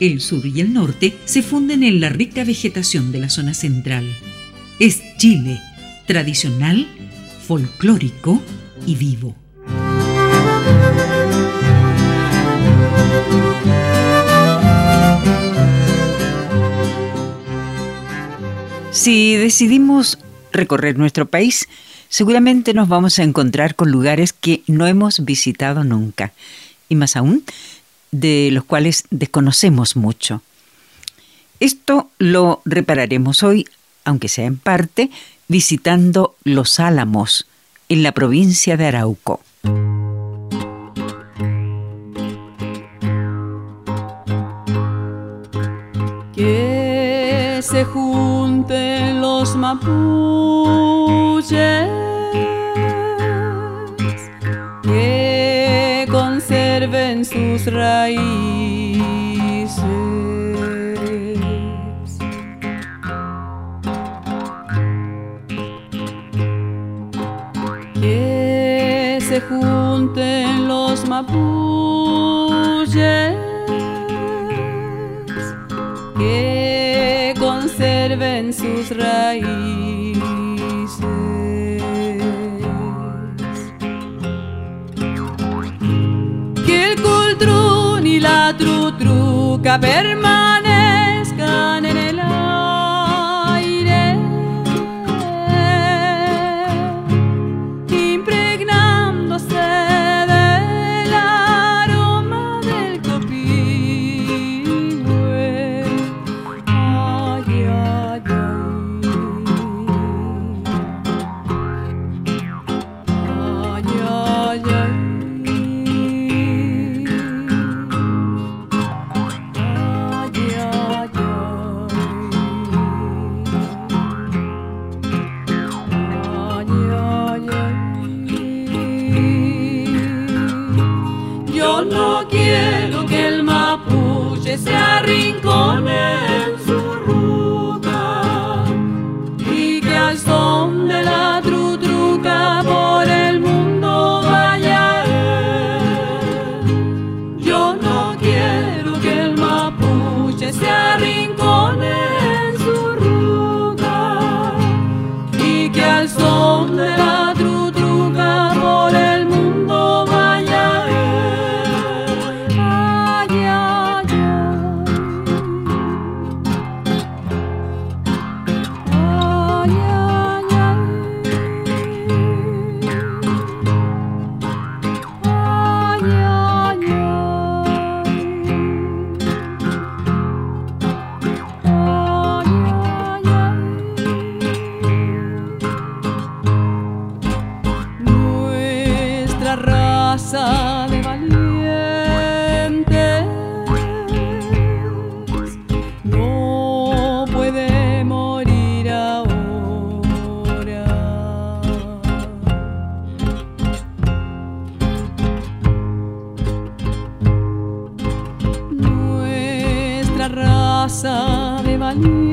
El sur y el norte se funden en la rica vegetación de la zona central. Es Chile, tradicional, folclórico y vivo. Si decidimos recorrer nuestro país, seguramente nos vamos a encontrar con lugares que no hemos visitado nunca, y más aún, de los cuales desconocemos mucho. Esto lo repararemos hoy, aunque sea en parte, visitando Los Álamos, en la provincia de Arauco. Que se junten los mapuches, conserven sus raíces. Que se junten los mapuches, que conserven sus raíces. Permanezcan salut.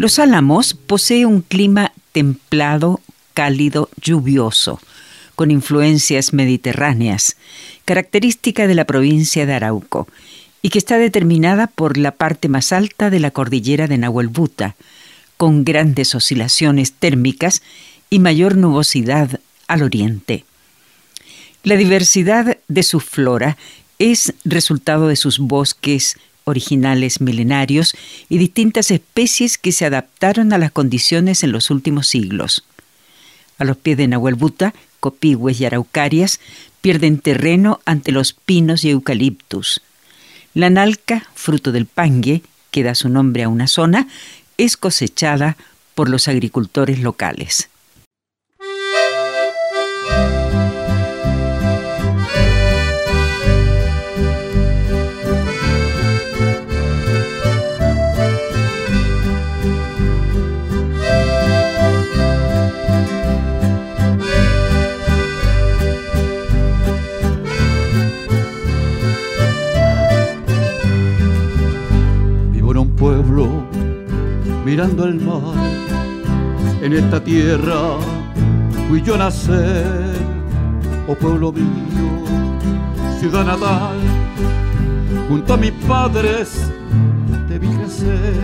Los Álamos posee un clima templado, cálido, lluvioso, con influencias mediterráneas, característica de la provincia de Arauco, y que está determinada por la parte más alta de la cordillera de Nahuelbuta, con grandes oscilaciones térmicas y mayor nubosidad al oriente. La diversidad de su flora es resultado de sus bosques originales milenarios y distintas especies que se adaptaron a las condiciones en los últimos siglos. A los pies de Nahuelbuta, copigües y araucarias pierden terreno ante los pinos y eucaliptus. La nalca, fruto del pangue, que da su nombre a una zona, es cosechada por los agricultores locales. Mirando el mar. En esta tierra fui yo nacer, oh pueblo mío, ciudad natal. Junto a mis padres te vi crecer,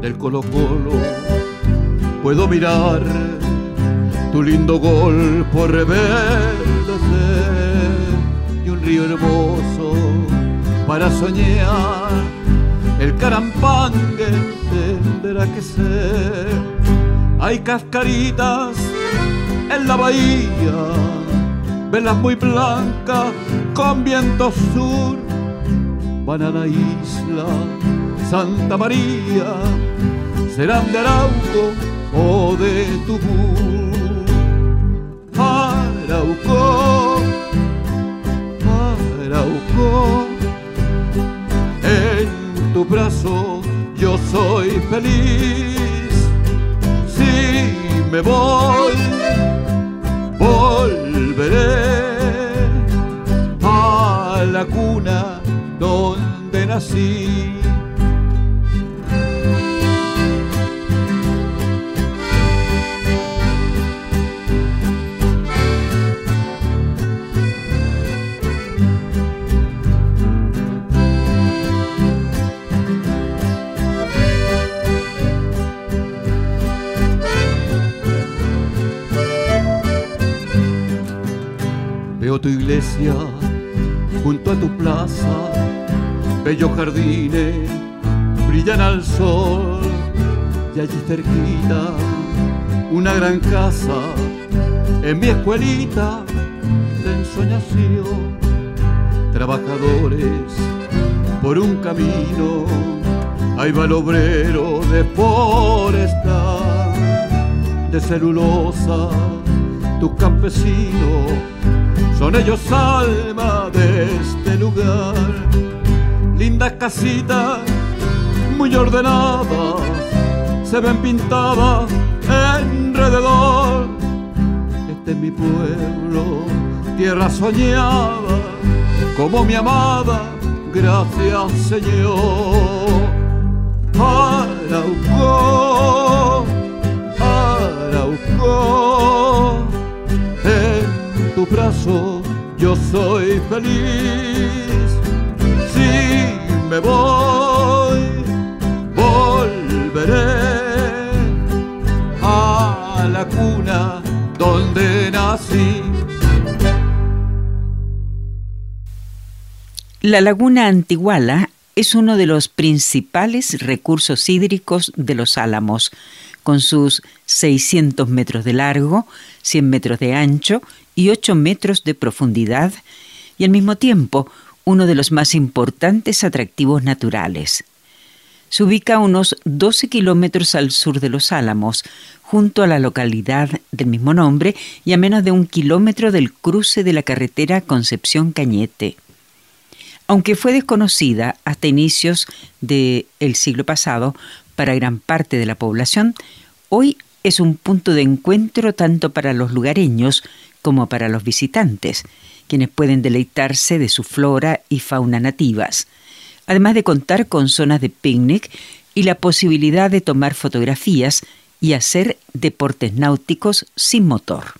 del Colo Colo puedo mirar tu lindo gol por reverdecer y un río hermoso para soñar el carampangue tendrá que ser. Hay cascaritas en la bahía, velas muy blancas con viento sur. Van a la isla Santa María, serán de Arauco o de Tubú. Arauco, Arauco brazo yo soy feliz. Si me voy, volveré a la cuna donde nací. Tu iglesia junto a tu plaza, bellos jardines brillan al sol y allí cerquita una gran casa en mi escuelita de ensoñación. Trabajadores por un camino, hay obrero de forestal, de celulosa, tus campesinos son ellos alma de este lugar. Lindas casitas, muy ordenadas, se ven pintadas alrededor. Este es mi pueblo, tierra soñada, como mi amada, gracias Señor. Arauco, Arauco tu brazo yo soy feliz. Si me voy, volveré a la cuna donde nací. La laguna Antiguala es uno de los principales recursos hídricos de los Álamos, con sus 600 metros de largo, 100 metros de ancho y 8 metros de profundidad, y al mismo tiempo uno de los más importantes atractivos naturales. Se ubica a unos 12 kilómetros al sur de Los Álamos, junto a la localidad del mismo nombre y a menos de un kilómetro del cruce de la carretera Concepción Cañete. Aunque fue desconocida hasta inicios del siglo pasado para gran parte de la población, hoy es un punto de encuentro tanto para los lugareños como para los visitantes, quienes pueden deleitarse de su flora y fauna nativas, además de contar con zonas de picnic y la posibilidad de tomar fotografías y hacer deportes náuticos sin motor.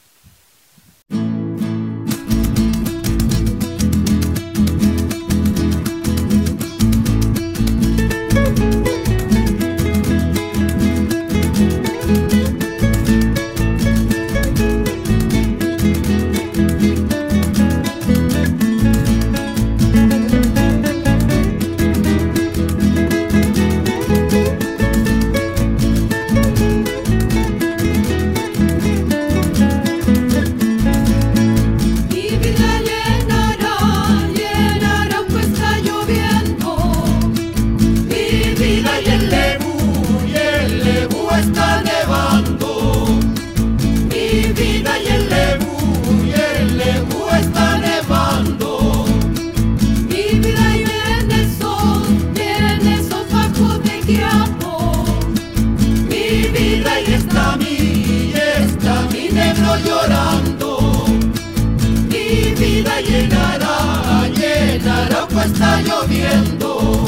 llenará, llenará, pues está lloviendo.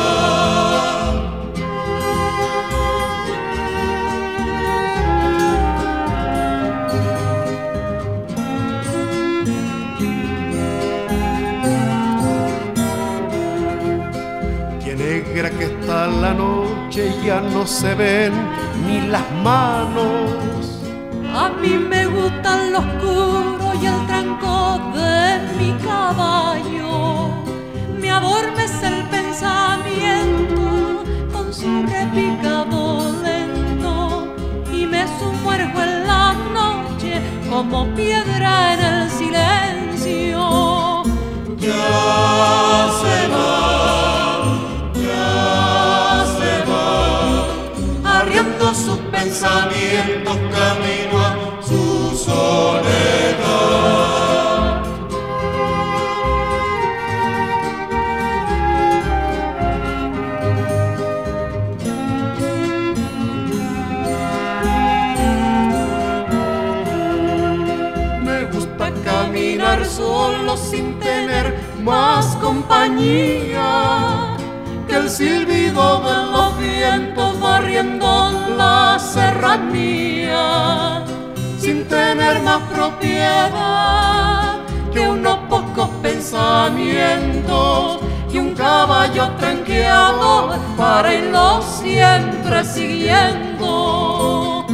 ven ni las manos. A mí me gustan los oscuro y el tranco de mi caballo. Me adormece el pensamiento con su repicado lento y me sumerjo en la noche como piedra pensamientos camino a su soledad. Me gusta caminar solo sin tener más compañía que el silbido de los vientos barriendo la serranía, sin tener más propiedad que unos pocos pensamientos y un caballo tranqueado para irlo siempre siguiendo.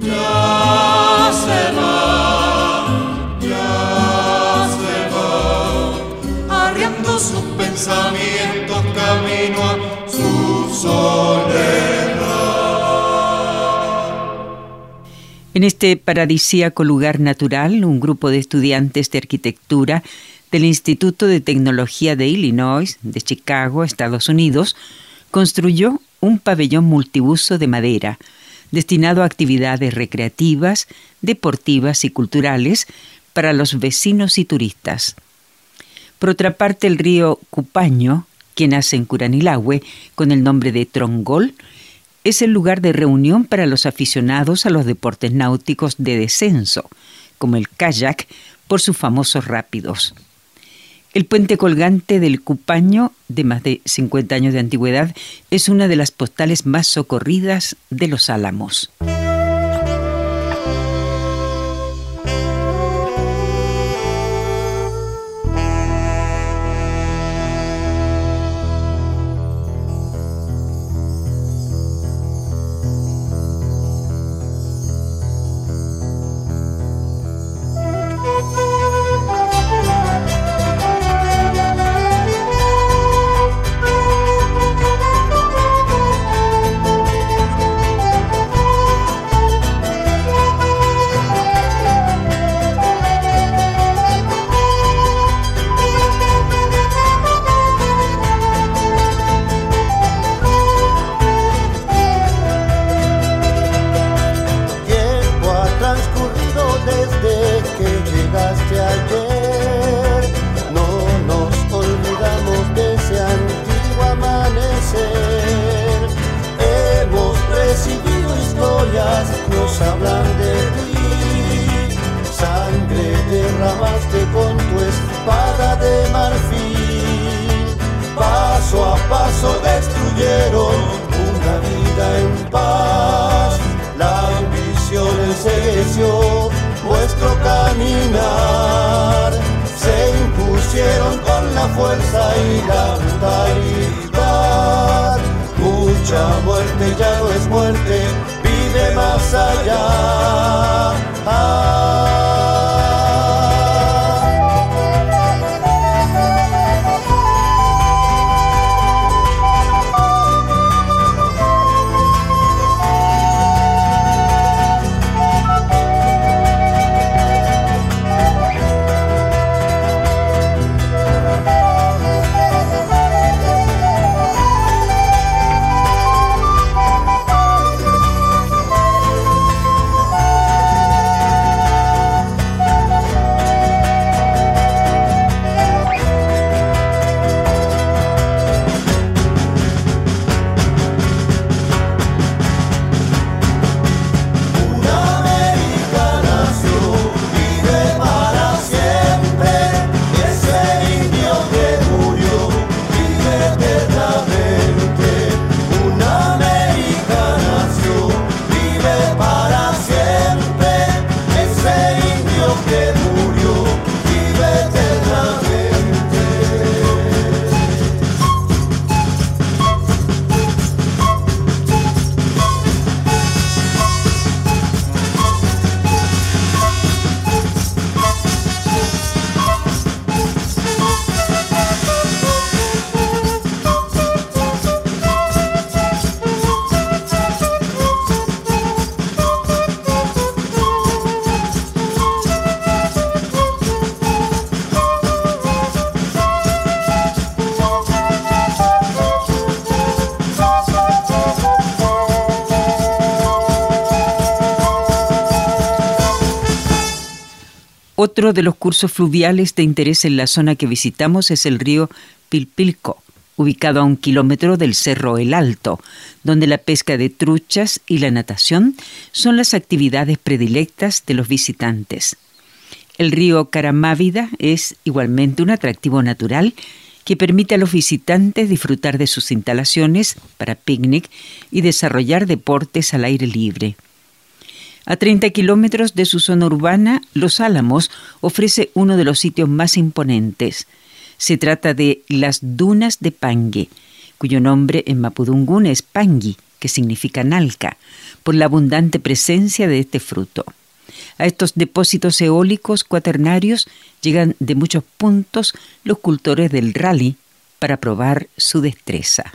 Ya se va, ya se va, arriendo sus camino su. En este paradisíaco lugar natural, un grupo de estudiantes de arquitectura del Instituto de Tecnología de Illinois, de Chicago, Estados Unidos, construyó un pabellón multiuso de madera, destinado a actividades recreativas, deportivas y culturales para los vecinos y turistas. Por otra parte, el río Cupaño, que nace en Curanilahue con el nombre de Trongol, es el lugar de reunión para los aficionados a los deportes náuticos de descenso, como el kayak, por sus famosos rápidos. El puente colgante del Cupaño, de más de 50 años de antigüedad, es una de las postales más socorridas de los Álamos. oírnos hablar de ti. Sangre derramaste con tu espada de marfil. Paso a paso destruyeron una vida en paz. La ambición ensegueció vuestro caminar. Se impusieron con la fuerza y la brutalidad. Mucha muerte ya no es muerte, saya. Ah. Otro de los cursos fluviales de interés en la zona que visitamos es el río Pilpilco, ubicado a un kilómetro del Cerro El Alto, donde la pesca de truchas y la natación son las actividades predilectas de los visitantes. El río Caramávida es igualmente un atractivo natural que permite a los visitantes disfrutar de sus instalaciones para picnic y desarrollar deportes al aire libre. A 30 kilómetros de su zona urbana, Los Álamos ofrece uno de los sitios más imponentes. Se trata de las Dunas de Pangue, cuyo nombre en mapudungún es Pangui, que significa nalca, por la abundante presencia de este fruto. A estos depósitos eólicos cuaternarios llegan de muchos puntos los cultores del rally para probar su destreza.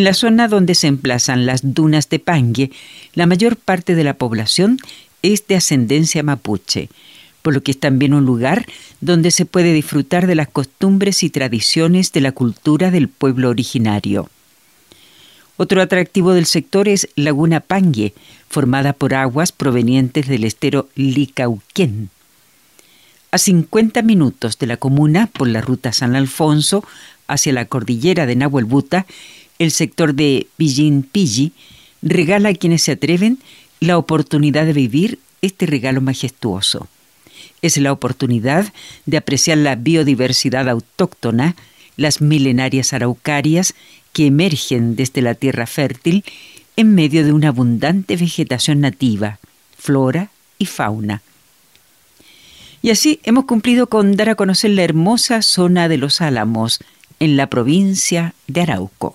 En la zona donde se emplazan las dunas de Pangue, la mayor parte de la población es de ascendencia mapuche, por lo que es también un lugar donde se puede disfrutar de las costumbres y tradiciones de la cultura del pueblo originario. Otro atractivo del sector es Laguna Pangue, formada por aguas provenientes del estero Licauquén. A 50 minutos de la comuna, por la ruta San Alfonso, hacia la cordillera de Nahuelbuta, el sector de Pillín Pilli regala a quienes se atreven la oportunidad de vivir este regalo majestuoso. Es la oportunidad de apreciar la biodiversidad autóctona, las milenarias araucarias que emergen desde la tierra fértil en medio de una abundante vegetación nativa, flora y fauna. Y así hemos cumplido con dar a conocer la hermosa zona de los Álamos en la provincia de Arauco.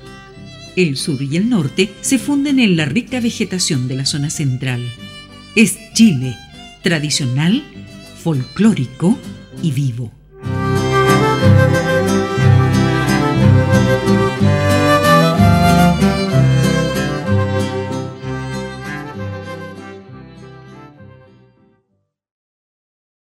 El sur y el norte se funden en la rica vegetación de la zona central. Es Chile, tradicional, folclórico y vivo.